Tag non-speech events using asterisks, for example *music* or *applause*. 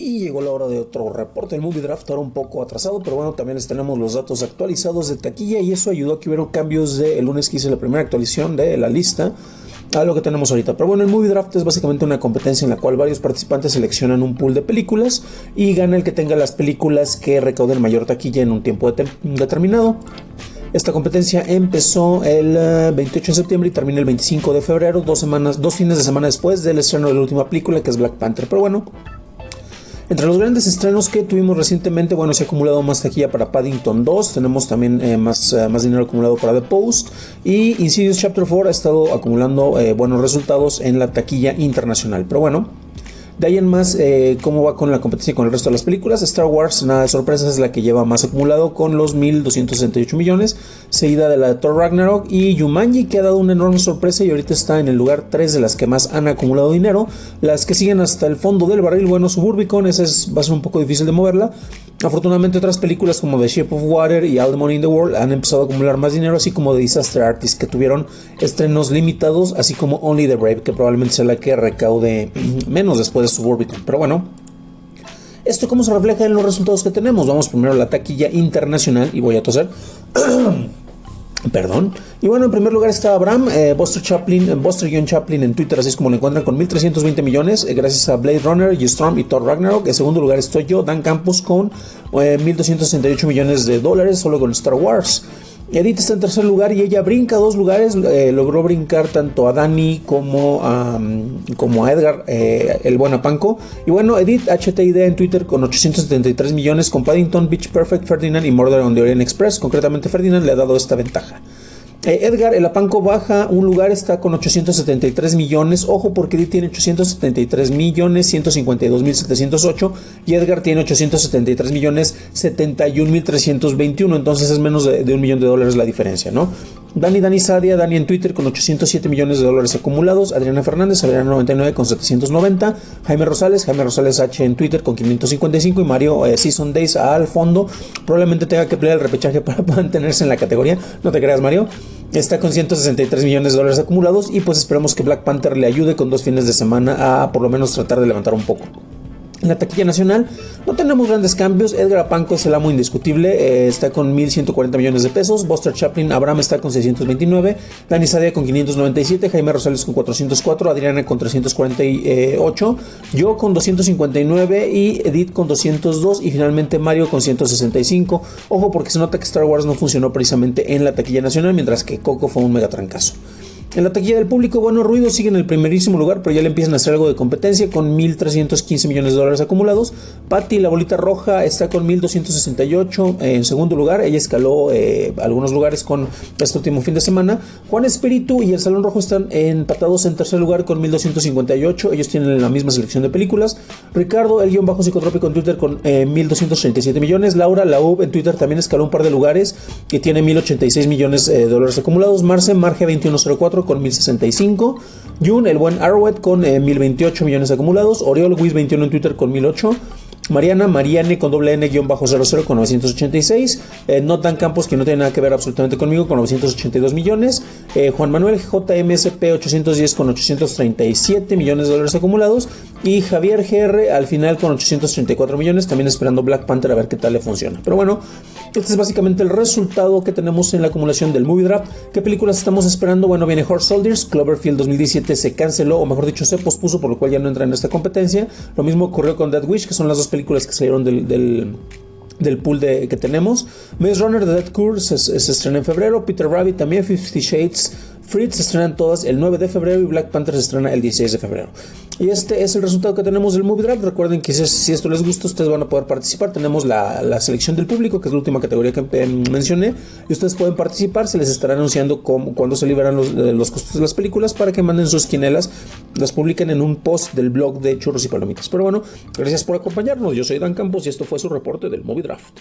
Y llegó la hora de otro reporte del Movie Draft, ahora un poco atrasado, pero bueno, también les tenemos los datos actualizados de taquilla y eso ayudó a que hubiera cambios de el lunes que hice la primera actualización de la lista a lo que tenemos ahorita. Pero bueno, el Movie Draft es básicamente una competencia en la cual varios participantes seleccionan un pool de películas y gana el que tenga las películas que recauden mayor taquilla en un tiempo determinado. Esta competencia empezó el 28 eh, de septiembre y termina el 25 de febrero, dos semanas, dos fines de semana después del estreno de la última película que es Black Panther. Pero bueno, entre los grandes estrenos que tuvimos recientemente, bueno, se ha acumulado más taquilla para Paddington 2, tenemos también eh, más, eh, más dinero acumulado para The Post y Insidious Chapter 4 ha estado acumulando eh, buenos resultados en la taquilla internacional. Pero bueno, de ahí en más, eh, ¿cómo va con la competencia con el resto de las películas? Star Wars, nada de sorpresas, es la que lleva más acumulado con los 1.268 millones, seguida de la de Thor Ragnarok y Yumanji, que ha dado una enorme sorpresa y ahorita está en el lugar 3 de las que más han acumulado dinero. Las que siguen hasta el fondo del barril, bueno, Suburbicon, esa es, va a ser un poco difícil de moverla. Afortunadamente otras películas como The Shape of Water y All the Money in the World han empezado a acumular más dinero, así como The Disaster Artist, que tuvieron estrenos limitados, así como Only the Brave, que probablemente sea la que recaude menos después de Suburbicon. Pero bueno, ¿esto cómo se refleja en los resultados que tenemos? Vamos primero a la taquilla internacional y voy a toser. *clears throat* Perdón. Y bueno, en primer lugar está Abraham, eh, Buster Chaplin, eh, Buster Chaplin en Twitter, así es como lo encuentran con 1320 millones, eh, gracias a Blade Runner, Storm y Thor Ragnarok. En segundo lugar estoy yo, Dan Campos, con 1268 millones de dólares solo con Star Wars. Edith está en tercer lugar y ella brinca dos lugares, logró brincar tanto a Dani como a, como a Edgar, el buen apanco. Y bueno, Edith HTID en Twitter con 873 millones, con Paddington, Beach Perfect, Ferdinand y Murder on the Orient Express. Concretamente Ferdinand le ha dado esta ventaja. Eh, Edgar, el Apanco baja un lugar, está con 873 millones. Ojo, porque Edith tiene 873 millones 152 mil 708 y Edgar tiene 873 millones 71 mil 321. Entonces es menos de un millón de dólares la diferencia, ¿no? Dani Dani Sadia, Dani en Twitter con 807 millones de dólares acumulados, Adriana Fernández, Adriana 99 con 790, Jaime Rosales, Jaime Rosales H en Twitter con 555 y Mario eh, Season Days al fondo. Probablemente tenga que pelear el repechaje *laughs* para mantenerse en la categoría, no te creas Mario. Está con 163 millones de dólares acumulados y pues esperemos que Black Panther le ayude con dos fines de semana a por lo menos tratar de levantar un poco. En la taquilla nacional no tenemos grandes cambios. Edgar Apanco es el amo indiscutible, eh, está con 1.140 millones de pesos. Buster Chaplin, Abraham está con 629. Dani Sadia con 597. Jaime Rosales con 404. Adriana con 348. Yo con 259. Y Edith con 202. Y finalmente Mario con 165. Ojo porque se nota que Star Wars no funcionó precisamente en la taquilla nacional, mientras que Coco fue un mega trancazo. En la taquilla del público, bueno, Ruido sigue en el primerísimo lugar, pero ya le empiezan a hacer algo de competencia con 1.315 millones de dólares acumulados. Patty, la bolita roja, está con 1.268 en segundo lugar. Ella escaló eh, algunos lugares con este último fin de semana. Juan Espíritu y el Salón Rojo están empatados en tercer lugar con 1.258. Ellos tienen la misma selección de películas. Ricardo, el guion bajo psicotrópico en Twitter con 1.237 eh, millones. Laura, la UB en Twitter también escaló un par de lugares que tiene 1.086 millones eh, de dólares acumulados. Marce, Marge 2104 con 1065. Jun, el buen Arrowhead con 1028 eh, millones acumulados. Oriol Wiz 21 en Twitter con 1008. Mariana, Mariane con doble N-00 con 986. Eh, Notan Campos, que no tiene nada que ver absolutamente conmigo, con 982 millones. Eh, Juan Manuel JMSP 810 con 837 millones de dólares acumulados. Y Javier GR al final con 834 millones, también esperando Black Panther a ver qué tal le funciona. Pero bueno, este es básicamente el resultado que tenemos en la acumulación del Movie Draft. ¿Qué películas estamos esperando? Bueno, viene Horse Soldiers, Cloverfield 2017 se canceló, o mejor dicho, se pospuso, por lo cual ya no entra en esta competencia. Lo mismo ocurrió con Dead Wish, que son las dos películas que salieron del, del pool de, que tenemos. Maze Runner The Dead Curse se, se, estrena en febrero. Peter Rabbit también. Fifty Shades Fritz se estrenan todas el 9 de febrero y Black Panther se estrena el 16 de febrero. Y este es el resultado que tenemos del Movie Draft. Recuerden que si, esto les gusta, ustedes van a poder participar. Tenemos la, selección del público, que es la última categoría que mencioné. Y ustedes pueden participar. Se les estará anunciando cómo, cuando se liberan los, los costos de las películas para que manden sus quinelas. Las publiquen en un post del blog de Churros y Palomitas. Pero bueno, gracias por acompañarnos. Yo soy Dan Campos y esto fue su reporte del Movie Draft.